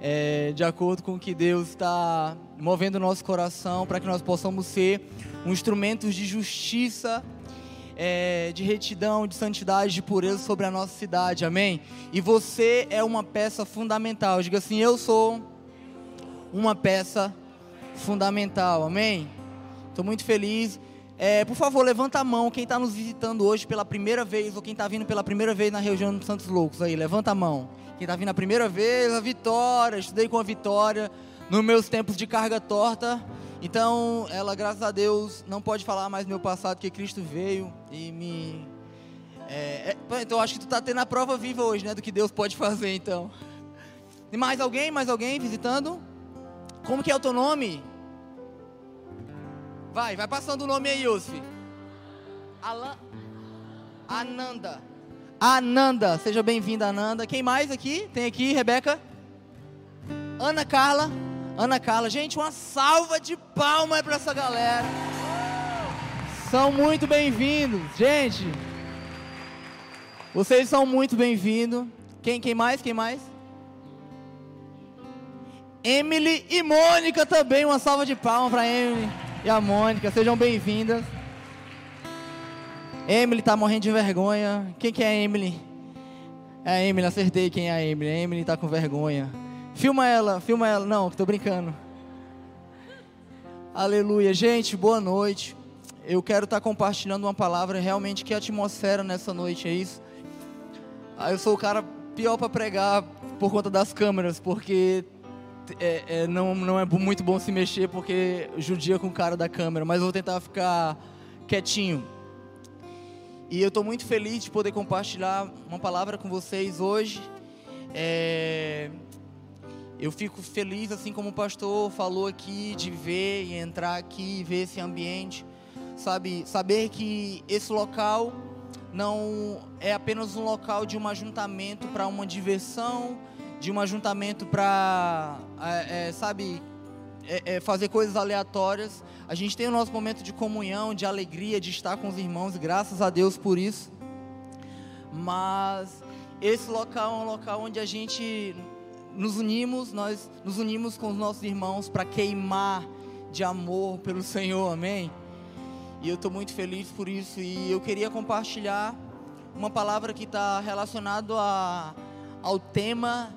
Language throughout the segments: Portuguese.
é, de acordo com o que Deus está movendo o nosso coração, para que nós possamos ser um instrumentos de justiça, é, de retidão, de santidade, de pureza sobre a nossa cidade, amém? E você é uma peça fundamental. Diga assim: Eu sou uma peça fundamental, amém? Estou muito feliz. É, por favor, levanta a mão quem está nos visitando hoje pela primeira vez ou quem está vindo pela primeira vez na região dos Santos Loucos aí, levanta a mão. Quem está vindo a primeira vez, a Vitória, estudei com a Vitória nos meus tempos de carga torta. Então, ela, graças a Deus, não pode falar mais meu passado, que Cristo veio e me. É, é, então, acho que tu está tendo a prova viva hoje, né, do que Deus pode fazer, então. E mais alguém? Mais alguém visitando? Como que é o teu nome? Vai, vai passando o nome aí, Yusuf. Alan... Ananda. Ananda, seja bem-vinda, Ananda. Quem mais aqui? Tem aqui, Rebeca? Ana Carla. Ana Carla. Gente, uma salva de palmas para essa galera. São muito bem-vindos, gente. Vocês são muito bem-vindos. Quem, quem mais? Quem mais? Emily e Mônica também. Uma salva de palmas para Emily e a Mônica. Sejam bem-vindas. Emily tá morrendo de vergonha. Quem que é a Emily? É a Emily, acertei quem é a Emily. A Emily tá com vergonha. Filma ela, filma ela. Não, tô brincando. Aleluia. Gente, boa noite. Eu quero estar tá compartilhando uma palavra realmente que atmosfera nessa noite, é isso? Ah, eu sou o cara pior para pregar por conta das câmeras, porque é, é, não, não é muito bom se mexer porque judia com o cara da câmera, mas eu vou tentar ficar quietinho. E eu estou muito feliz de poder compartilhar uma palavra com vocês hoje. É, eu fico feliz, assim como o pastor falou aqui, de ver e entrar aqui e ver esse ambiente. Sabe, saber que esse local não é apenas um local de um ajuntamento para uma diversão, de um ajuntamento para, é, é, sabe, é, é, fazer coisas aleatórias. A gente tem o nosso momento de comunhão, de alegria, de estar com os irmãos, graças a Deus por isso. Mas esse local é um local onde a gente nos unimos, nós nos unimos com os nossos irmãos para queimar de amor pelo Senhor, amém? E eu estou muito feliz por isso. E eu queria compartilhar uma palavra que está relacionada ao tema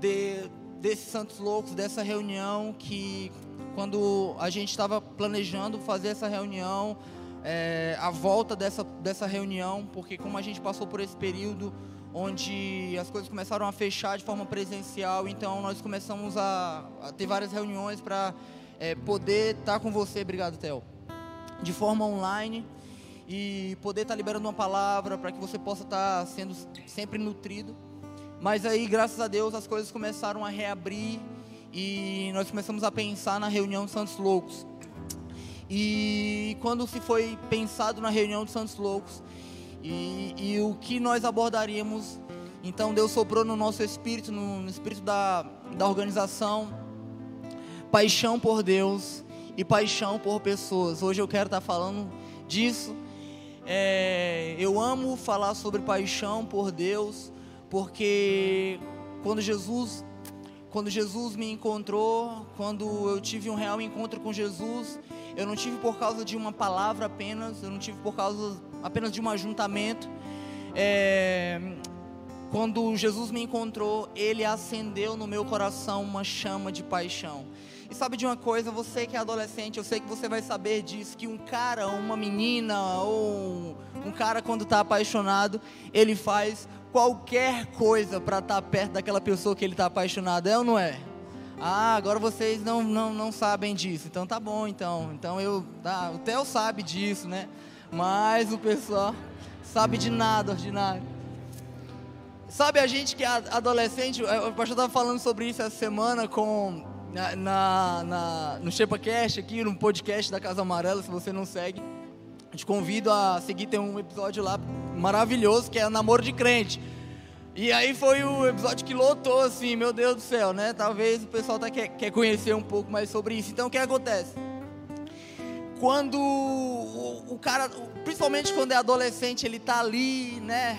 de, desses santos loucos, dessa reunião que quando a gente estava planejando fazer essa reunião, é, a volta dessa, dessa reunião, porque como a gente passou por esse período onde as coisas começaram a fechar de forma presencial, então nós começamos a, a ter várias reuniões para é, poder estar tá com você, obrigado, Theo, de forma online e poder estar tá liberando uma palavra para que você possa estar tá sendo sempre nutrido. Mas aí, graças a Deus, as coisas começaram a reabrir e nós começamos a pensar na reunião dos Santos Loucos. E quando se foi pensado na reunião dos Santos Loucos e, e o que nós abordaríamos, então Deus soprou no nosso espírito, no, no espírito da, da organização, paixão por Deus e paixão por pessoas. Hoje eu quero estar falando disso. É, eu amo falar sobre paixão por Deus porque quando Jesus quando Jesus me encontrou, quando eu tive um real encontro com Jesus, eu não tive por causa de uma palavra apenas, eu não tive por causa apenas de um ajuntamento. É, quando Jesus me encontrou, Ele acendeu no meu coração uma chama de paixão. E sabe de uma coisa, você que é adolescente, eu sei que você vai saber disso, que um cara, uma menina ou um cara quando está apaixonado, ele faz qualquer coisa para estar tá perto daquela pessoa que ele está apaixonado, é ou não é? Ah, agora vocês não, não, não sabem disso. Então tá bom, então. Então eu. Tá, o Theo sabe disso, né? Mas o pessoal sabe de nada ordinário. Sabe a gente que é adolescente, o pastor estava falando sobre isso essa semana com na, na, na no ChepaCast aqui, no podcast da Casa Amarela, se você não segue. Te convido a seguir, tem um episódio lá maravilhoso que é Namoro de Crente. E aí foi o episódio que lotou, assim, meu Deus do céu, né? Talvez o pessoal tá, quer, quer conhecer um pouco mais sobre isso. Então o que acontece? Quando o, o cara, principalmente quando é adolescente, ele tá ali, né?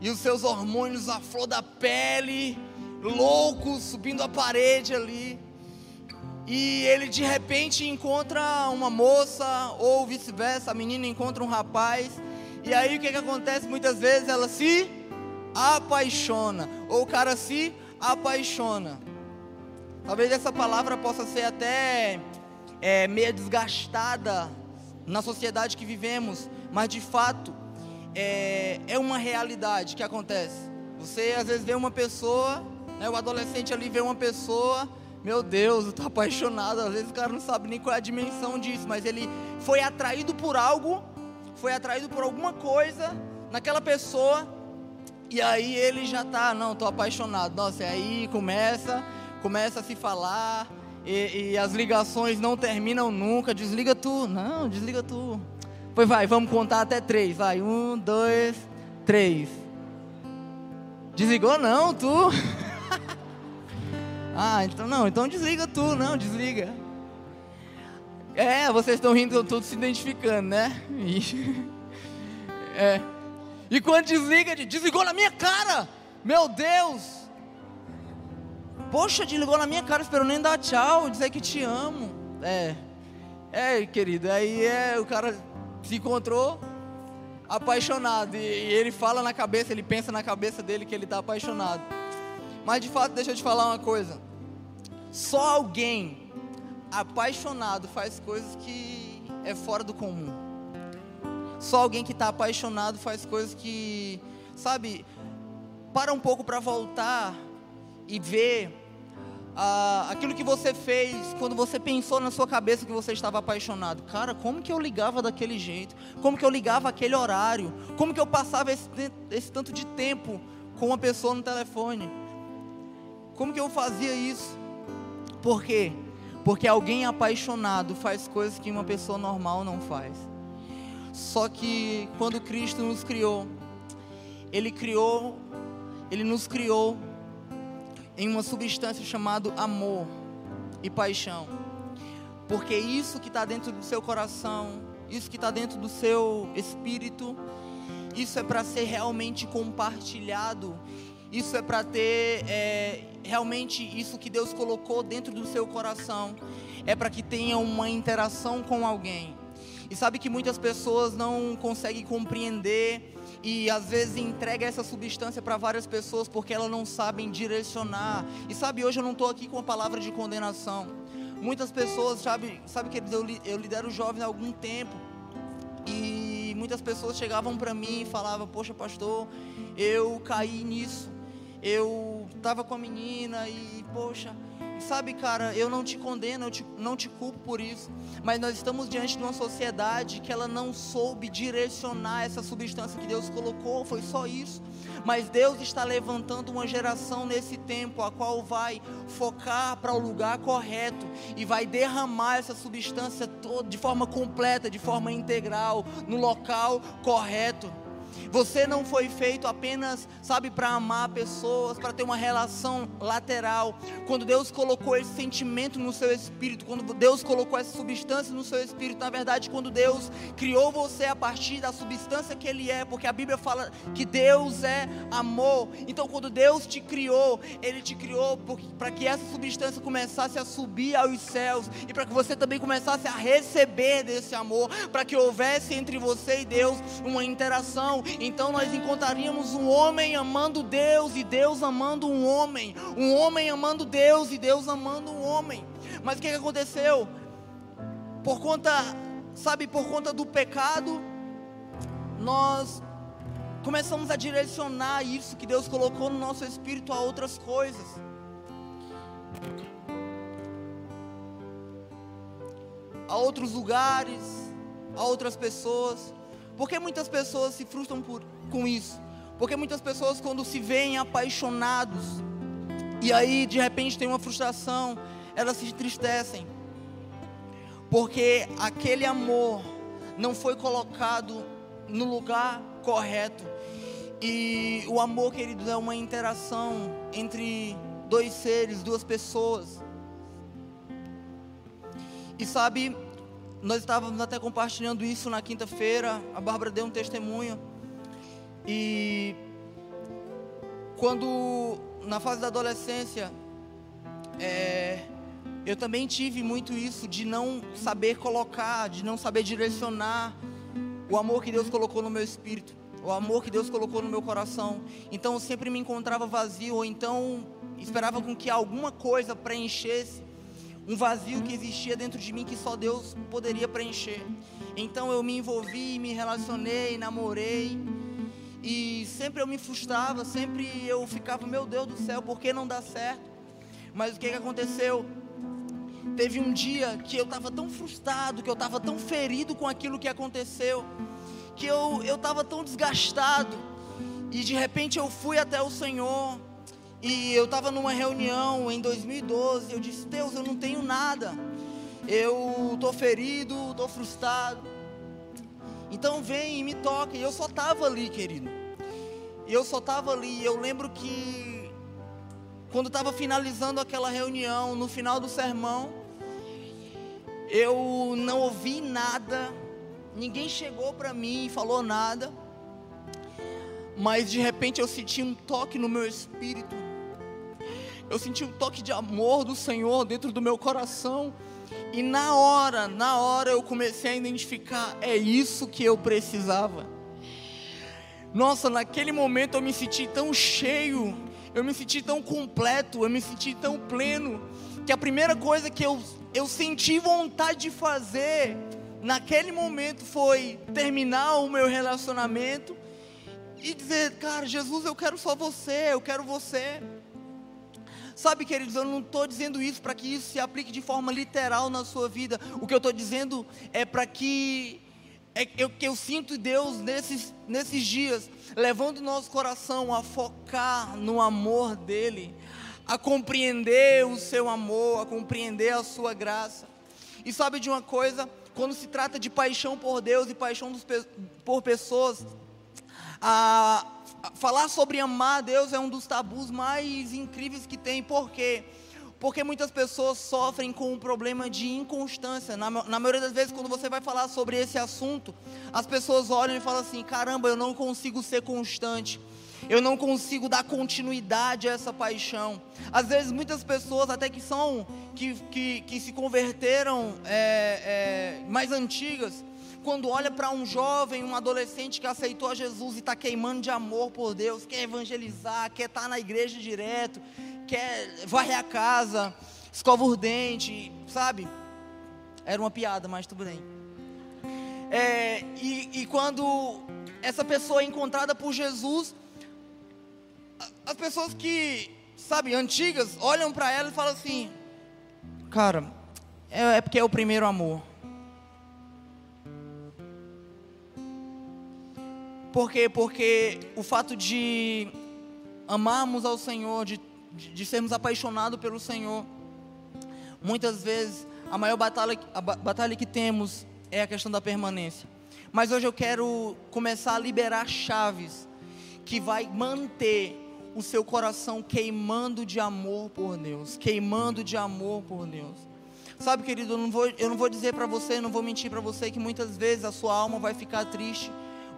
E os seus hormônios à flor da pele, louco, subindo a parede ali. E ele de repente encontra uma moça, ou vice-versa, a menina encontra um rapaz. E aí o que, que acontece? Muitas vezes ela se apaixona, ou o cara se apaixona. Talvez essa palavra possa ser até é, meio desgastada na sociedade que vivemos, mas de fato é, é uma realidade que acontece. Você às vezes vê uma pessoa, né, o adolescente ali vê uma pessoa, meu Deus, eu tô apaixonado. Às vezes o cara não sabe nem qual é a dimensão disso, mas ele foi atraído por algo, foi atraído por alguma coisa naquela pessoa, e aí ele já tá, não, tô apaixonado. Nossa, e aí começa, começa a se falar, e, e, as ligações não terminam nunca. Desliga tu, não, desliga tu. Pois vai, vamos contar até três. Vai, um, dois, três. Desligou não, tu? ah, então não, então desliga tu, não, desliga. É, vocês estão rindo, todos se identificando, né? É. E quando desliga, desligou na minha cara. Meu Deus. Poxa, desligou na minha cara, esperou nem dar tchau, dizer que te amo. É. É, querido, aí é, o cara se encontrou apaixonado. E, e ele fala na cabeça, ele pensa na cabeça dele que ele está apaixonado. Mas de fato, deixa eu te falar uma coisa. Só alguém apaixonado faz coisas que é fora do comum. Só alguém que está apaixonado faz coisas que, sabe, para um pouco para voltar e ver ah, aquilo que você fez quando você pensou na sua cabeça que você estava apaixonado. Cara, como que eu ligava daquele jeito? Como que eu ligava aquele horário? Como que eu passava esse, esse tanto de tempo com uma pessoa no telefone? Como que eu fazia isso? Por quê? Porque alguém apaixonado faz coisas que uma pessoa normal não faz. Só que quando Cristo nos criou, Ele criou, Ele nos criou em uma substância chamada amor e paixão. Porque isso que está dentro do seu coração, isso que está dentro do seu espírito, isso é para ser realmente compartilhado, isso é para ter é, realmente isso que Deus colocou dentro do seu coração, é para que tenha uma interação com alguém. E sabe que muitas pessoas não conseguem compreender e às vezes entrega essa substância para várias pessoas porque elas não sabem direcionar. E sabe, hoje eu não estou aqui com a palavra de condenação. Muitas pessoas, sabe, sabe que eu, eu lidero jovens há algum tempo. E muitas pessoas chegavam para mim e falavam: Poxa, pastor, eu caí nisso. Eu estava com a menina e, poxa, Sabe, cara, eu não te condeno, eu te, não te culpo por isso, mas nós estamos diante de uma sociedade que ela não soube direcionar essa substância que Deus colocou, foi só isso. Mas Deus está levantando uma geração nesse tempo, a qual vai focar para o lugar correto e vai derramar essa substância toda de forma completa, de forma integral, no local correto. Você não foi feito apenas, sabe, para amar pessoas, para ter uma relação lateral. Quando Deus colocou esse sentimento no seu espírito, quando Deus colocou essa substância no seu espírito, na verdade, quando Deus criou você a partir da substância que Ele é, porque a Bíblia fala que Deus é amor. Então, quando Deus te criou, Ele te criou para que essa substância começasse a subir aos céus e para que você também começasse a receber desse amor, para que houvesse entre você e Deus uma interação então nós encontraríamos um homem amando Deus e Deus amando um homem, um homem amando Deus e Deus amando um homem. Mas o que aconteceu? Por conta, sabe, por conta do pecado, nós começamos a direcionar isso que Deus colocou no nosso espírito a outras coisas. A outros lugares, a outras pessoas. Por que muitas pessoas se frustram por, com isso? Porque muitas pessoas, quando se veem apaixonados, e aí de repente tem uma frustração, elas se entristecem. Porque aquele amor não foi colocado no lugar correto. E o amor, queridos, é uma interação entre dois seres, duas pessoas. E sabe, nós estávamos até compartilhando isso na quinta-feira. A Bárbara deu um testemunho. E quando na fase da adolescência, é, eu também tive muito isso de não saber colocar, de não saber direcionar o amor que Deus colocou no meu espírito, o amor que Deus colocou no meu coração. Então eu sempre me encontrava vazio, ou então esperava com que alguma coisa preenchesse um vazio que existia dentro de mim que só Deus poderia preencher. Então eu me envolvi, me relacionei, namorei. E sempre eu me frustrava, sempre eu ficava, meu Deus do céu, por que não dá certo? Mas o que, que aconteceu? Teve um dia que eu estava tão frustrado, que eu estava tão ferido com aquilo que aconteceu, que eu estava tão desgastado. E de repente eu fui até o Senhor, e eu estava numa reunião em 2012. Eu disse: Deus, eu não tenho nada. Eu estou ferido, estou frustrado. Então vem e me toca. E eu só estava ali, querido. E eu só estava ali. Eu lembro que quando estava finalizando aquela reunião, no final do sermão, eu não ouvi nada. Ninguém chegou para mim e falou nada. Mas de repente eu senti um toque no meu espírito eu senti um toque de amor do Senhor dentro do meu coração. E na hora, na hora eu comecei a identificar, é isso que eu precisava. Nossa, naquele momento eu me senti tão cheio, eu me senti tão completo, eu me senti tão pleno, que a primeira coisa que eu, eu senti vontade de fazer naquele momento foi terminar o meu relacionamento e dizer, cara, Jesus, eu quero só você, eu quero você. Sabe, queridos, eu não estou dizendo isso para que isso se aplique de forma literal na sua vida. O que eu estou dizendo é para que é eu, que eu sinto Deus nesses, nesses dias, levando o nosso coração a focar no amor dEle, a compreender o seu amor, a compreender a sua graça. E sabe de uma coisa? Quando se trata de paixão por Deus e paixão dos, por pessoas, a, falar sobre amar a Deus é um dos tabus mais incríveis que tem, por quê? Porque muitas pessoas sofrem com um problema de inconstância. Na, na maioria das vezes, quando você vai falar sobre esse assunto, as pessoas olham e falam assim: caramba, eu não consigo ser constante. Eu não consigo dar continuidade a essa paixão. Às vezes, muitas pessoas, até que são, que, que, que se converteram é, é, mais antigas, quando olha para um jovem, um adolescente que aceitou a Jesus e está queimando de amor por Deus, quer evangelizar, quer estar tá na igreja direto, quer varrer a casa, escova o dente, sabe? Era uma piada, mas tudo bem. É, e, e quando essa pessoa é encontrada por Jesus, as pessoas que, sabe, antigas, olham para ela e falam assim: Cara, é, é porque é o primeiro amor. Por quê? Porque o fato de amarmos ao Senhor, de, de sermos apaixonados pelo Senhor, muitas vezes a maior batalha, a batalha que temos é a questão da permanência. Mas hoje eu quero começar a liberar chaves que vai manter o seu coração queimando de amor por Deus, queimando de amor por Deus. Sabe, querido, eu não vou, eu não vou dizer para você, não vou mentir para você que muitas vezes a sua alma vai ficar triste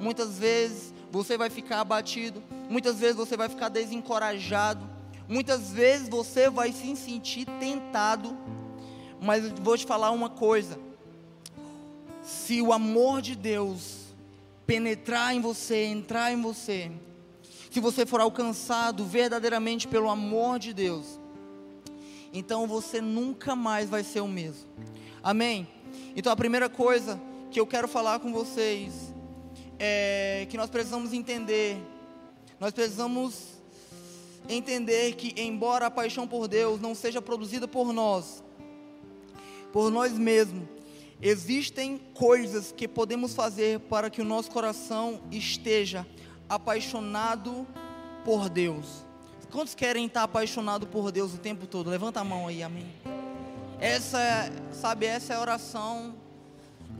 Muitas vezes você vai ficar abatido, muitas vezes você vai ficar desencorajado, muitas vezes você vai se sentir tentado. Mas vou te falar uma coisa: se o amor de Deus penetrar em você, entrar em você, se você for alcançado verdadeiramente pelo amor de Deus, então você nunca mais vai ser o mesmo. Amém? Então a primeira coisa que eu quero falar com vocês é, que nós precisamos entender. Nós precisamos entender que, embora a paixão por Deus não seja produzida por nós, por nós mesmos, existem coisas que podemos fazer para que o nosso coração esteja apaixonado por Deus. Quantos querem estar apaixonado por Deus o tempo todo? Levanta a mão aí, amém. Essa, sabe, essa é a oração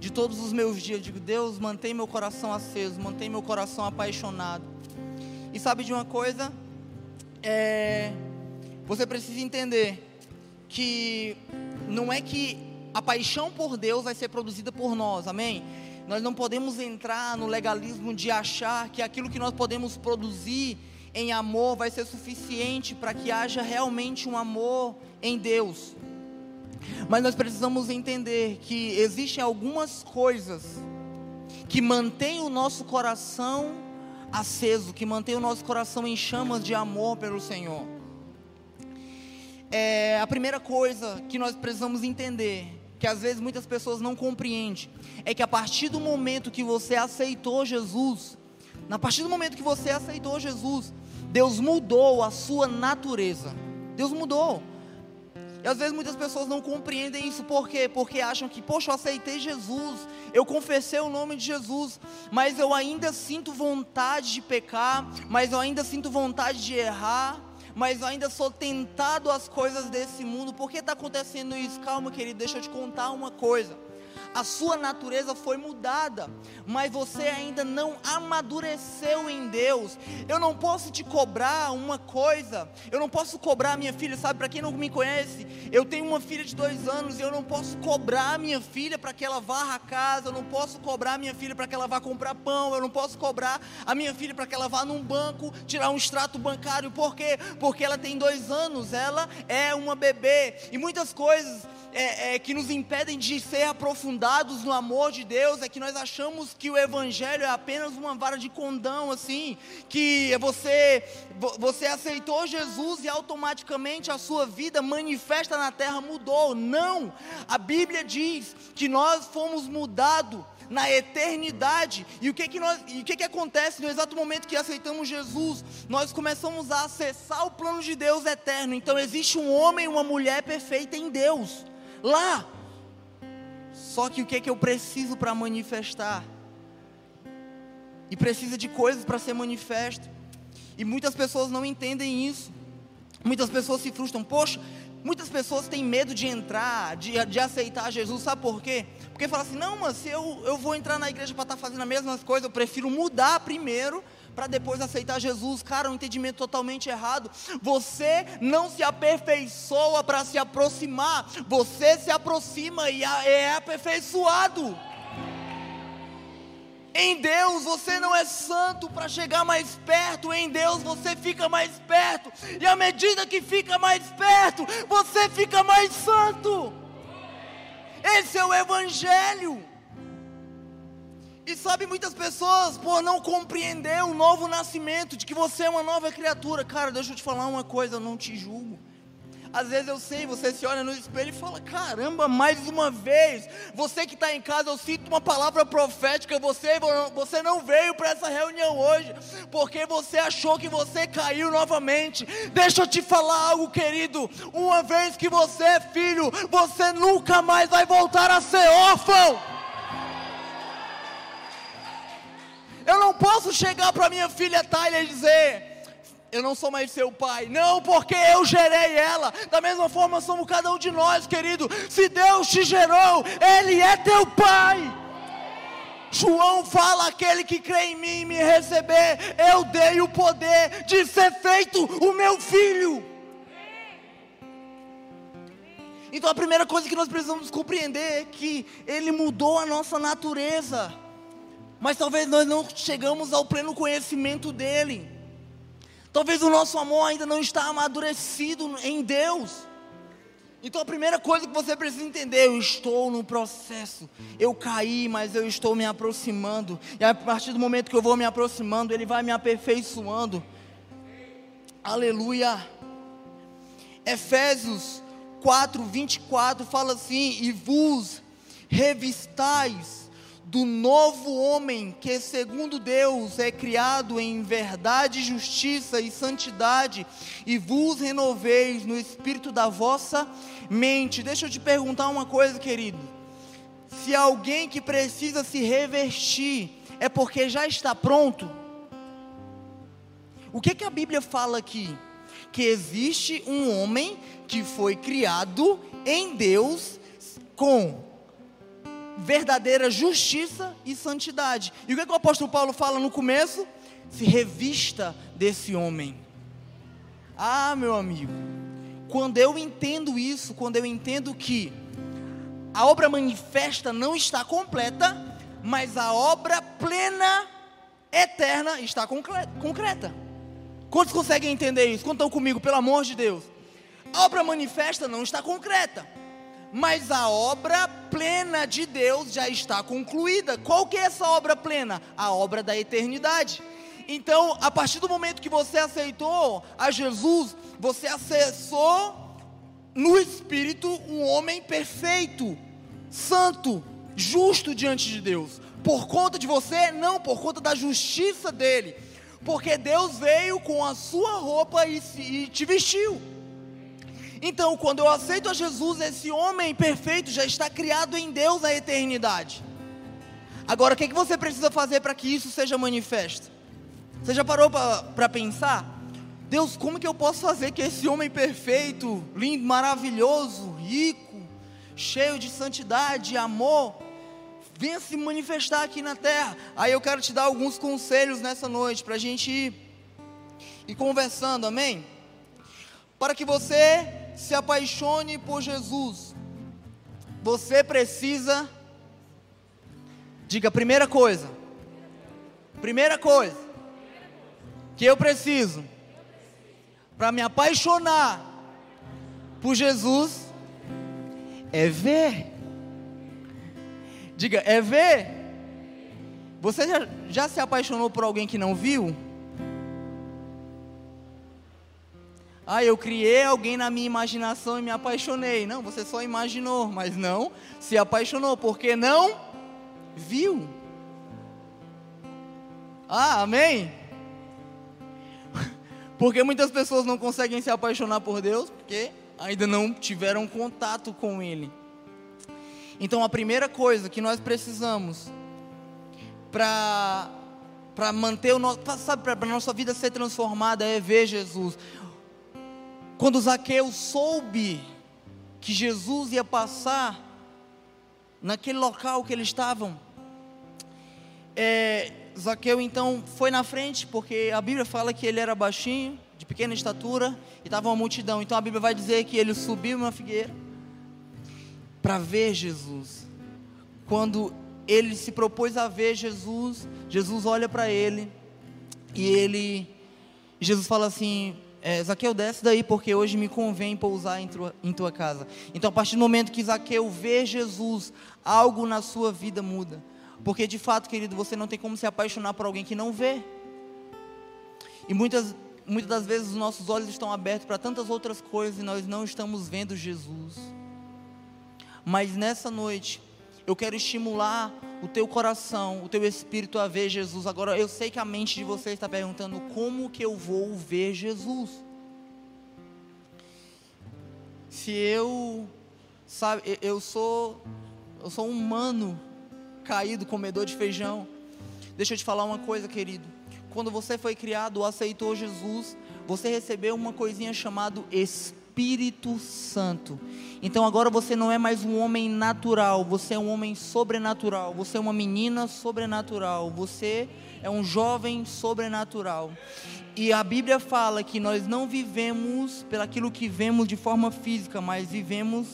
de todos os meus dias. Eu digo, Deus, mantém meu coração aceso, mantém meu coração apaixonado. E sabe de uma coisa? É, você precisa entender que não é que a paixão por Deus vai ser produzida por nós, amém? Nós não podemos entrar no legalismo de achar que aquilo que nós podemos produzir em amor vai ser suficiente para que haja realmente um amor em Deus. Mas nós precisamos entender que existem algumas coisas que mantêm o nosso coração aceso, que mantêm o nosso coração em chamas de amor pelo Senhor. É, a primeira coisa que nós precisamos entender, que às vezes muitas pessoas não compreendem, é que a partir do momento que você aceitou Jesus, a partir do momento que você aceitou Jesus, Deus mudou a sua natureza. Deus mudou. E às vezes muitas pessoas não compreendem isso, por quê? Porque acham que, poxa, eu aceitei Jesus, eu confessei o nome de Jesus, mas eu ainda sinto vontade de pecar, mas eu ainda sinto vontade de errar, mas eu ainda sou tentado às coisas desse mundo. Por que está acontecendo isso? Calma, querido, deixa eu te contar uma coisa a sua natureza foi mudada, mas você ainda não amadureceu em Deus. Eu não posso te cobrar uma coisa, eu não posso cobrar minha filha, sabe? Para quem não me conhece, eu tenho uma filha de dois anos e eu não posso cobrar minha filha para que ela varra a casa, eu não posso cobrar minha filha para que ela vá comprar pão, eu não posso cobrar a minha filha para que ela vá num banco tirar um extrato bancário, por quê? Porque ela tem dois anos, ela é uma bebê e muitas coisas é, é, que nos impedem de ser aprofundados no amor de Deus é que nós achamos que o Evangelho é apenas uma vara de condão, assim, que você, você aceitou Jesus e automaticamente a sua vida manifesta na terra mudou. Não! A Bíblia diz que nós fomos mudados na eternidade. E o que que, nós, e o que que acontece no exato momento que aceitamos Jesus? Nós começamos a acessar o plano de Deus eterno. Então existe um homem e uma mulher perfeita em Deus lá. Só que o que é que eu preciso para manifestar? E precisa de coisas para ser manifesto. E muitas pessoas não entendem isso. Muitas pessoas se frustram. Poxa, muitas pessoas têm medo de entrar, de, de aceitar Jesus. Sabe por quê? Porque fala assim: não, mas se eu, eu vou entrar na igreja para estar tá fazendo as mesmas coisas, eu prefiro mudar primeiro para depois aceitar Jesus. Cara, um entendimento totalmente errado. Você não se aperfeiçoa para se aproximar, você se aproxima e é aperfeiçoado. Em Deus você não é santo para chegar mais perto, em Deus você fica mais perto, e à medida que fica mais perto, você fica mais santo. Esse é o Evangelho. E sabe, muitas pessoas, por não compreender o novo nascimento, de que você é uma nova criatura, cara, deixa eu te falar uma coisa, eu não te julgo. Às vezes eu sei, você se olha no espelho e fala: caramba, mais uma vez. Você que está em casa, eu sinto uma palavra profética. Você, você não veio para essa reunião hoje, porque você achou que você caiu novamente. Deixa eu te falar algo, querido. Uma vez que você é filho, você nunca mais vai voltar a ser órfão. Eu não posso chegar para minha filha Tyler e dizer: eu não sou mais seu pai. Não, porque eu gerei ela. Da mesma forma somos cada um de nós, querido. Se Deus te gerou, Ele é teu pai. João fala: aquele que crê em mim e me receber, eu dei o poder de ser feito o meu filho. Então a primeira coisa que nós precisamos compreender é que Ele mudou a nossa natureza mas talvez nós não chegamos ao pleno conhecimento dele. Talvez o nosso amor ainda não está amadurecido em Deus. Então a primeira coisa que você precisa entender, eu estou no processo. Eu caí, mas eu estou me aproximando. E a partir do momento que eu vou me aproximando, ele vai me aperfeiçoando. Aleluia. Efésios 4, 24 fala assim: E vos revistais do novo homem que, segundo Deus, é criado em verdade, justiça e santidade, e vos renoveis no espírito da vossa mente. Deixa eu te perguntar uma coisa, querido. Se alguém que precisa se revestir é porque já está pronto, o que, que a Bíblia fala aqui? Que existe um homem que foi criado em Deus com verdadeira justiça e santidade. E o que, é que o apóstolo Paulo fala no começo? Se revista desse homem. Ah, meu amigo, quando eu entendo isso, quando eu entendo que a obra manifesta não está completa, mas a obra plena, eterna, está concreta. Quantos conseguem entender isso? Estão comigo, pelo amor de Deus? A obra manifesta não está concreta, mas a obra plena de Deus já está concluída. Qual que é essa obra plena? A obra da eternidade. Então, a partir do momento que você aceitou a Jesus, você acessou no Espírito um homem perfeito, santo, justo diante de Deus. Por conta de você? Não, por conta da justiça dele porque Deus veio com a sua roupa e, e te vestiu. Então, quando eu aceito a Jesus, esse homem perfeito já está criado em Deus na eternidade. Agora, o que, é que você precisa fazer para que isso seja manifesto? Você já parou para pensar? Deus, como que eu posso fazer que esse homem perfeito, lindo, maravilhoso, rico, cheio de santidade, amor, venha se manifestar aqui na terra. Aí eu quero te dar alguns conselhos nessa noite para a gente ir, ir conversando, amém? Para que você se apaixone por Jesus, você precisa, diga a primeira coisa, primeira coisa que eu preciso para me apaixonar por Jesus é ver Diga, é ver. Você já, já se apaixonou por alguém que não viu? Ah, eu criei alguém na minha imaginação e me apaixonei. Não, você só imaginou, mas não se apaixonou, porque não viu. Ah, amém? Porque muitas pessoas não conseguem se apaixonar por Deus porque ainda não tiveram contato com Ele. Então a primeira coisa que nós precisamos para para manter o nosso, sabe, para a nossa vida ser transformada é ver Jesus. Quando Zaqueu soube que Jesus ia passar naquele local que eles estavam, é, Zaqueu então foi na frente, porque a Bíblia fala que ele era baixinho, de pequena estatura, e estava uma multidão. Então a Bíblia vai dizer que ele subiu uma figueira para ver Jesus. Quando ele se propôs a ver Jesus, Jesus olha para ele e ele, Jesus fala assim: é, Zaqueu, desce daí, porque hoje me convém pousar em tua, em tua casa. Então, a partir do momento que Zaqueu vê Jesus, algo na sua vida muda. Porque de fato, querido, você não tem como se apaixonar por alguém que não vê. E muitas, muitas das vezes os nossos olhos estão abertos para tantas outras coisas e nós não estamos vendo Jesus. Mas nessa noite, eu quero estimular o teu coração, o teu espírito a ver Jesus. Agora, eu sei que a mente de você está perguntando como que eu vou ver Jesus. Se eu, sabe, eu sou, eu sou um humano caído, comedor de feijão. Deixa eu te falar uma coisa, querido. Quando você foi criado, aceitou Jesus, você recebeu uma coisinha chamada Espírito Espírito Santo. Então agora você não é mais um homem natural, você é um homem sobrenatural, você é uma menina sobrenatural, você é um jovem sobrenatural. E a Bíblia fala que nós não vivemos pelaquilo que vemos de forma física, mas vivemos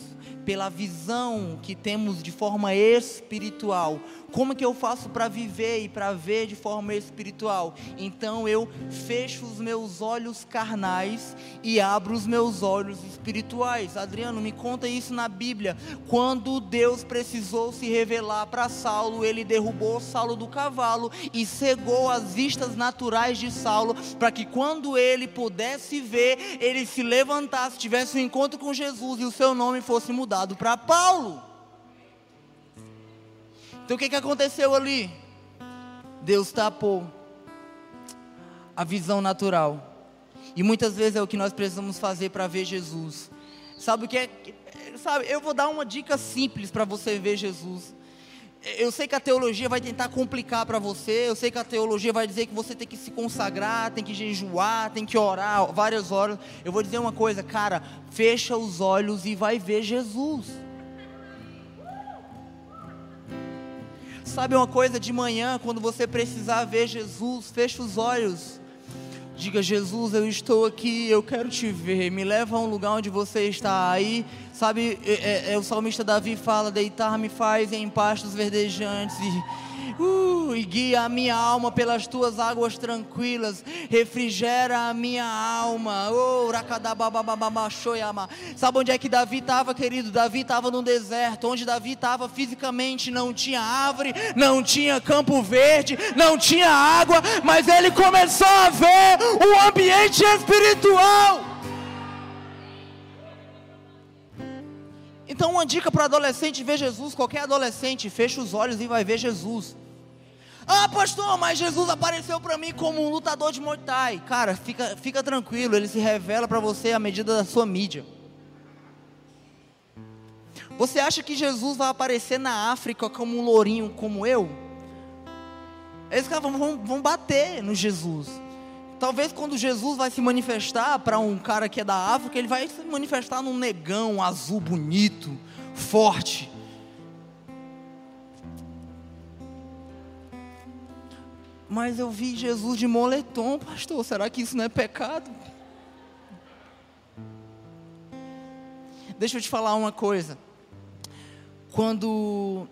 pela visão que temos de forma espiritual. Como que eu faço para viver e para ver de forma espiritual? Então eu fecho os meus olhos carnais e abro os meus olhos espirituais. Adriano, me conta isso na Bíblia. Quando Deus precisou se revelar para Saulo, ele derrubou Saulo do cavalo e cegou as vistas naturais de Saulo, para que quando ele pudesse ver, ele se levantasse, tivesse um encontro com Jesus e o seu nome fosse mudado para Paulo. Então o que, que aconteceu ali? Deus tapou a visão natural. E muitas vezes é o que nós precisamos fazer para ver Jesus. Sabe o que é? Sabe, eu vou dar uma dica simples para você ver Jesus. Eu sei que a teologia vai tentar complicar para você. Eu sei que a teologia vai dizer que você tem que se consagrar, tem que jejuar, tem que orar várias horas. Eu vou dizer uma coisa, cara, fecha os olhos e vai ver Jesus. Sabe uma coisa de manhã, quando você precisar ver Jesus, fecha os olhos. Diga, Jesus, eu estou aqui, eu quero te ver. Me leva a um lugar onde você está. Aí, sabe, é, é, é o salmista Davi fala: deitar-me faz em pastos verdejantes. E Uh, e guia a minha alma pelas tuas águas tranquilas, refrigera a minha alma. Oh, Sabe onde é que Davi estava, querido? Davi estava no deserto, onde Davi estava fisicamente, não tinha árvore, não tinha campo verde, não tinha água, mas ele começou a ver o ambiente espiritual. Então, uma dica para adolescente ver Jesus: qualquer adolescente, fecha os olhos e vai ver Jesus. Ah, pastor, mas Jesus apareceu para mim como um lutador de Muay Thai. Cara, fica, fica tranquilo, ele se revela para você à medida da sua mídia. Você acha que Jesus vai aparecer na África como um lourinho como eu? Eles vão, vão, vão bater no Jesus. Talvez quando Jesus vai se manifestar para um cara que é da África, ele vai se manifestar num negão azul bonito, forte. Mas eu vi Jesus de moletom, pastor. Será que isso não é pecado? Deixa eu te falar uma coisa. Quando.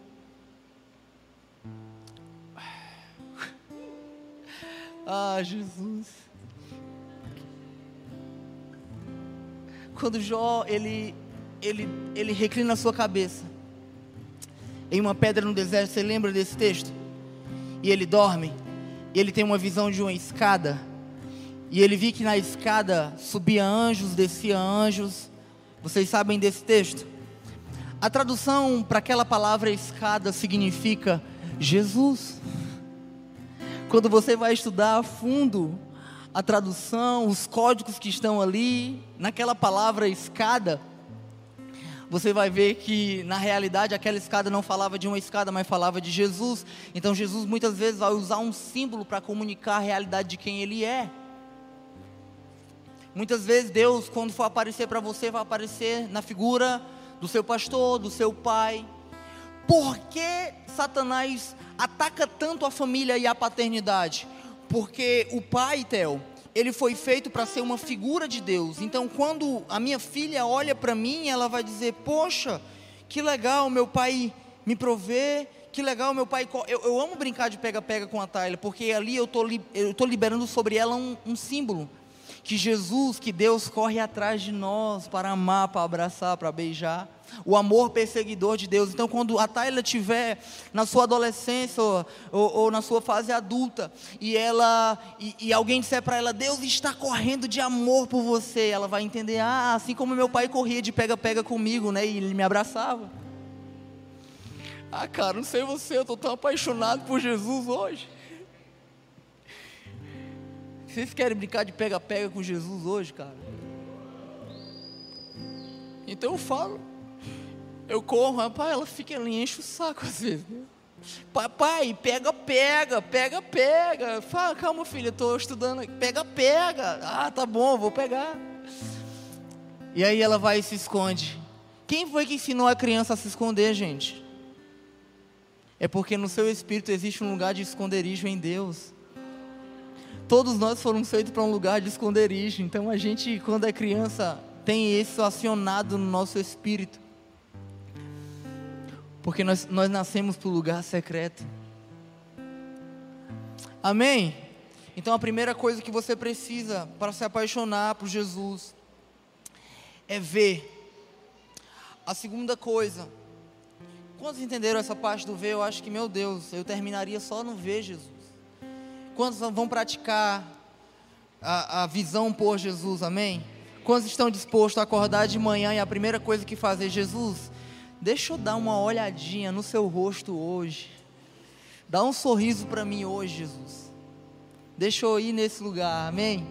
Ah, Jesus. Quando Jó, ele, ele, ele reclina a sua cabeça em uma pedra no deserto, você lembra desse texto? E ele dorme e ele tem uma visão de uma escada. E ele viu que na escada subia anjos, descia anjos. Vocês sabem desse texto? A tradução para aquela palavra escada significa Jesus. Quando você vai estudar a fundo a tradução, os códigos que estão ali, naquela palavra escada, você vai ver que na realidade aquela escada não falava de uma escada, mas falava de Jesus. Então Jesus muitas vezes vai usar um símbolo para comunicar a realidade de quem ele é. Muitas vezes Deus, quando for aparecer para você, vai aparecer na figura do seu pastor, do seu pai. Por que Satanás ataca tanto a família e a paternidade? Porque o pai, Theo, ele foi feito para ser uma figura de Deus. Então, quando a minha filha olha para mim, ela vai dizer: Poxa, que legal, meu pai me provê. Que legal, meu pai. Eu, eu amo brincar de pega-pega com a Tyler, porque ali eu tô, estou liberando sobre ela um, um símbolo. Que Jesus, que Deus corre atrás de nós para amar, para abraçar, para beijar o amor perseguidor de Deus. Então, quando a Tayla estiver na sua adolescência ou, ou, ou, na sua fase adulta e ela e, e alguém disser para ela, Deus está correndo de amor por você, ela vai entender, ah, assim como meu pai corria de pega-pega comigo, né? E ele me abraçava. Ah, cara, não sei você, eu estou tão apaixonado por Jesus hoje. Vocês querem brincar de pega-pega com Jesus hoje, cara? Então eu falo. Eu corro, rapaz, ela fica, ela enche o saco às vezes. Papai, pega, pega, pega, pega. Fala, calma, filha, estou estudando. Pega, pega. Ah, tá bom, vou pegar. E aí ela vai e se esconde. Quem foi que ensinou a criança a se esconder, gente? É porque no seu espírito existe um lugar de esconderijo em Deus. Todos nós fomos feitos para um lugar de esconderijo. Então a gente, quando é criança, tem isso acionado no nosso espírito. Porque nós, nós nascemos para o lugar secreto. Amém? Então a primeira coisa que você precisa para se apaixonar por Jesus é ver. A segunda coisa, quantos entenderam essa parte do ver? Eu acho que, meu Deus, eu terminaria só no ver Jesus. Quantos vão praticar a, a visão por Jesus? Amém? Quantos estão dispostos a acordar de manhã e a primeira coisa que fazer, Jesus, Deixa eu dar uma olhadinha no seu rosto hoje. Dá um sorriso para mim hoje, Jesus. Deixa eu ir nesse lugar, amém?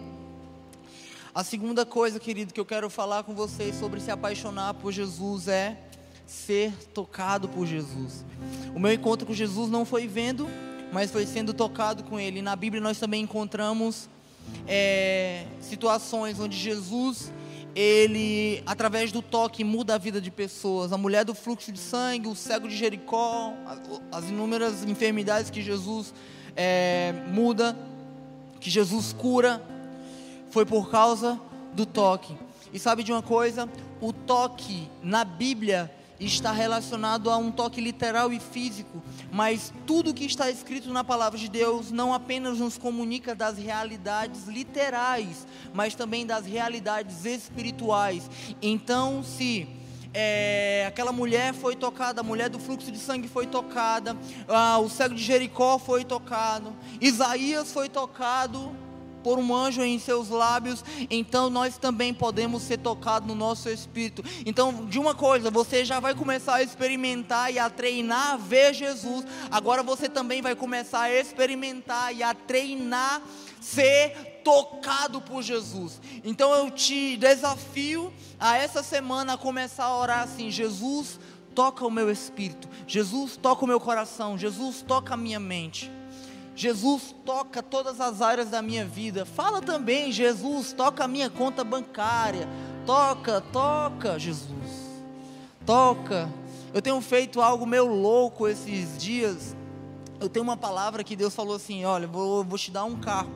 A segunda coisa, querido, que eu quero falar com vocês sobre se apaixonar por Jesus é ser tocado por Jesus. O meu encontro com Jesus não foi vendo, mas foi sendo tocado com Ele. Na Bíblia nós também encontramos é, situações onde Jesus ele, através do toque, muda a vida de pessoas. A mulher do fluxo de sangue, o cego de Jericó, as inúmeras enfermidades que Jesus é, muda, que Jesus cura, foi por causa do toque. E sabe de uma coisa? O toque na Bíblia, está relacionado a um toque literal e físico, mas tudo que está escrito na palavra de Deus não apenas nos comunica das realidades literais, mas também das realidades espirituais. Então, se é, aquela mulher foi tocada, a mulher do fluxo de sangue foi tocada, ah, o cego de Jericó foi tocado, Isaías foi tocado por um anjo em seus lábios, então nós também podemos ser tocados no nosso espírito. Então, de uma coisa, você já vai começar a experimentar e a treinar a ver Jesus, agora você também vai começar a experimentar e a treinar ser tocado por Jesus. Então eu te desafio a essa semana a começar a orar assim: Jesus, toca o meu espírito, Jesus, toca o meu coração, Jesus, toca a minha mente. Jesus toca todas as áreas da minha vida. Fala também, Jesus, toca a minha conta bancária. Toca, toca, Jesus. Toca. Eu tenho feito algo meio louco esses dias. Eu tenho uma palavra que Deus falou assim: olha, vou, vou te dar um carro.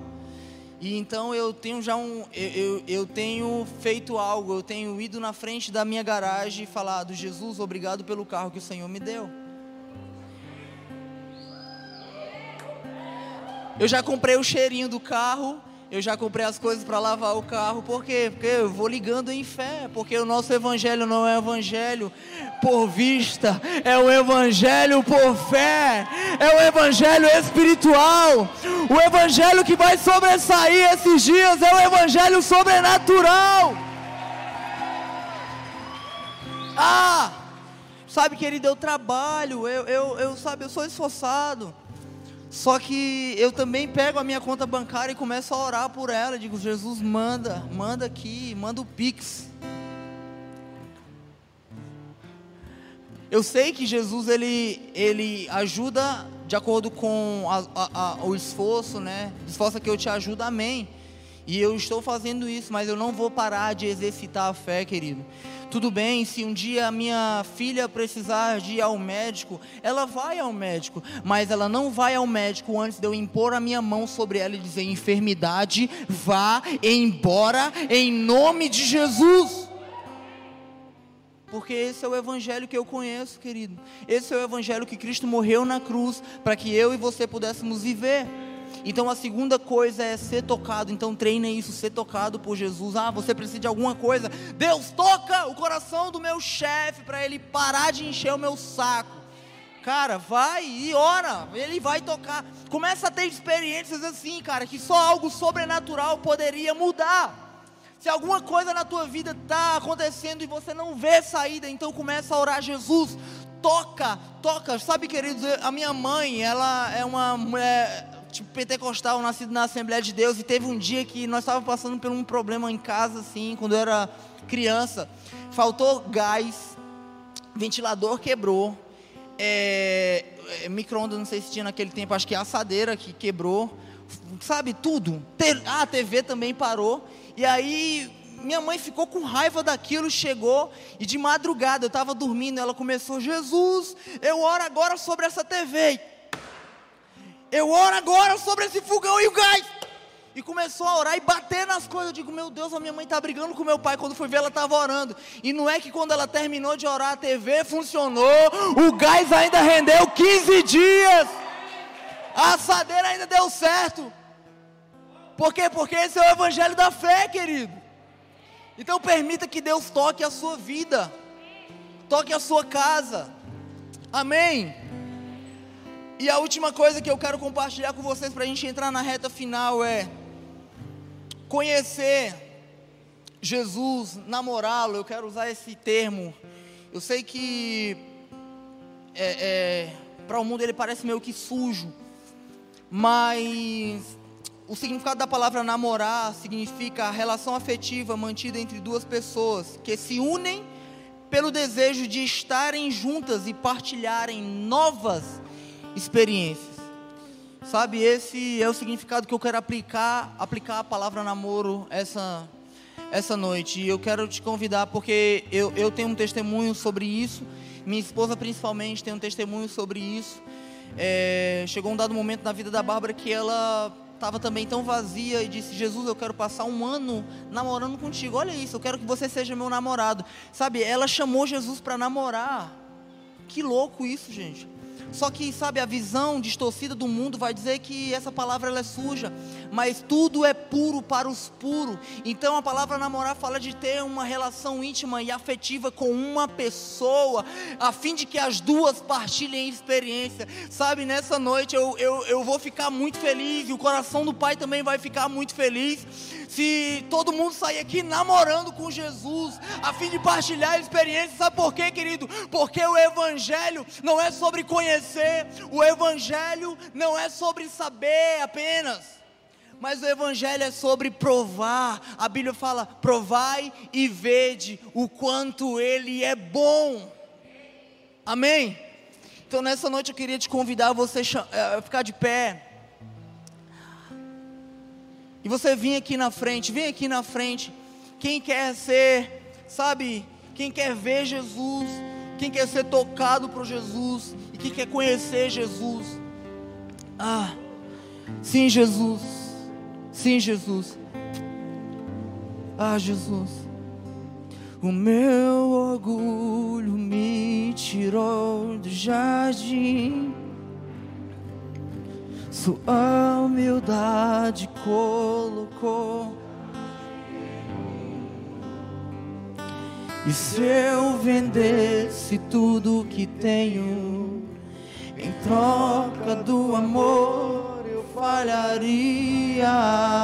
E então eu tenho já um. Eu, eu, eu tenho feito algo, eu tenho ido na frente da minha garagem e falado: Jesus, obrigado pelo carro que o Senhor me deu. Eu já comprei o cheirinho do carro, eu já comprei as coisas para lavar o carro, por quê? Porque eu vou ligando em fé, porque o nosso evangelho não é evangelho por vista, é o evangelho por fé, é o evangelho espiritual, o evangelho que vai sobressair esses dias é o evangelho sobrenatural. Ah, sabe, querido, eu trabalho, eu, eu, eu sabe, eu sou esforçado. Só que eu também pego a minha conta bancária e começo a orar por ela. Digo, Jesus, manda, manda aqui, manda o Pix. Eu sei que Jesus ele, ele ajuda de acordo com a, a, a, o esforço, né? Esforça que eu te ajudo, amém. E eu estou fazendo isso, mas eu não vou parar de exercitar a fé, querido. Tudo bem, se um dia a minha filha precisar de ir ao médico, ela vai ao médico, mas ela não vai ao médico antes de eu impor a minha mão sobre ela e dizer: enfermidade, vá embora em nome de Jesus. Porque esse é o evangelho que eu conheço, querido. Esse é o evangelho que Cristo morreu na cruz para que eu e você pudéssemos viver. Então a segunda coisa é ser tocado. Então treine isso, ser tocado por Jesus. Ah, você precisa de alguma coisa. Deus toca o coração do meu chefe para ele parar de encher o meu saco. Cara, vai e ora, ele vai tocar. Começa a ter experiências assim, cara, que só algo sobrenatural poderia mudar. Se alguma coisa na tua vida está acontecendo e você não vê saída, então começa a orar, Jesus, toca, toca. Sabe, queridos, a minha mãe, ela é uma mulher tipo pentecostal, nascido na Assembleia de Deus, e teve um dia que nós estávamos passando por um problema em casa, assim, quando eu era criança. Faltou gás, ventilador quebrou, é, é, micro-ondas, não sei se tinha naquele tempo, acho que a assadeira que quebrou, sabe, tudo. Ah, a TV também parou, e aí minha mãe ficou com raiva daquilo, chegou e de madrugada eu estava dormindo, ela começou: Jesus, eu oro agora sobre essa TV. Eu oro agora sobre esse fogão e o gás. E começou a orar e bater nas coisas. Eu digo, meu Deus, a minha mãe está brigando com meu pai. Quando fui ver, ela estava orando. E não é que quando ela terminou de orar, a TV funcionou. O gás ainda rendeu 15 dias. A assadeira ainda deu certo. Por quê? Porque esse é o evangelho da fé, querido. Então permita que Deus toque a sua vida. Toque a sua casa. Amém. E a última coisa que eu quero compartilhar com vocês para a gente entrar na reta final é conhecer Jesus, namorá-lo. Eu quero usar esse termo. Eu sei que é, é, para o mundo ele parece meio que sujo, mas o significado da palavra namorar significa a relação afetiva mantida entre duas pessoas que se unem pelo desejo de estarem juntas e partilharem novas experiências. Sabe, esse é o significado que eu quero aplicar, aplicar a palavra namoro essa essa noite. E eu quero te convidar porque eu, eu tenho um testemunho sobre isso. Minha esposa principalmente tem um testemunho sobre isso. É, chegou um dado momento na vida da Bárbara que ela estava também tão vazia e disse: Jesus, eu quero passar um ano namorando contigo. Olha isso, eu quero que você seja meu namorado. Sabe, ela chamou Jesus para namorar. Que louco isso, gente. Só que, sabe, a visão distorcida do mundo vai dizer que essa palavra ela é suja, mas tudo é puro para os puros. Então a palavra namorar fala de ter uma relação íntima e afetiva com uma pessoa, a fim de que as duas partilhem experiência. Sabe, nessa noite eu, eu, eu vou ficar muito feliz e o coração do Pai também vai ficar muito feliz se todo mundo sair aqui namorando com Jesus, a fim de partilhar a experiência. Sabe por quê, querido? Porque o Evangelho não é sobre conhecer, o Evangelho não é sobre saber apenas. Mas o Evangelho é sobre provar. A Bíblia fala: provai e vede o quanto Ele é bom. Amém? Então nessa noite eu queria te convidar a você a ficar de pé. E você vem aqui na frente, vem aqui na frente. Quem quer ser, sabe, quem quer ver Jesus, quem quer ser tocado por Jesus e quem quer conhecer Jesus. Ah, sim, Jesus. Sim, Jesus. Ah, Jesus. O meu orgulho me tirou do jardim sua humildade colocou. E se eu vendesse tudo que tenho, em troca do amor فلا رياء.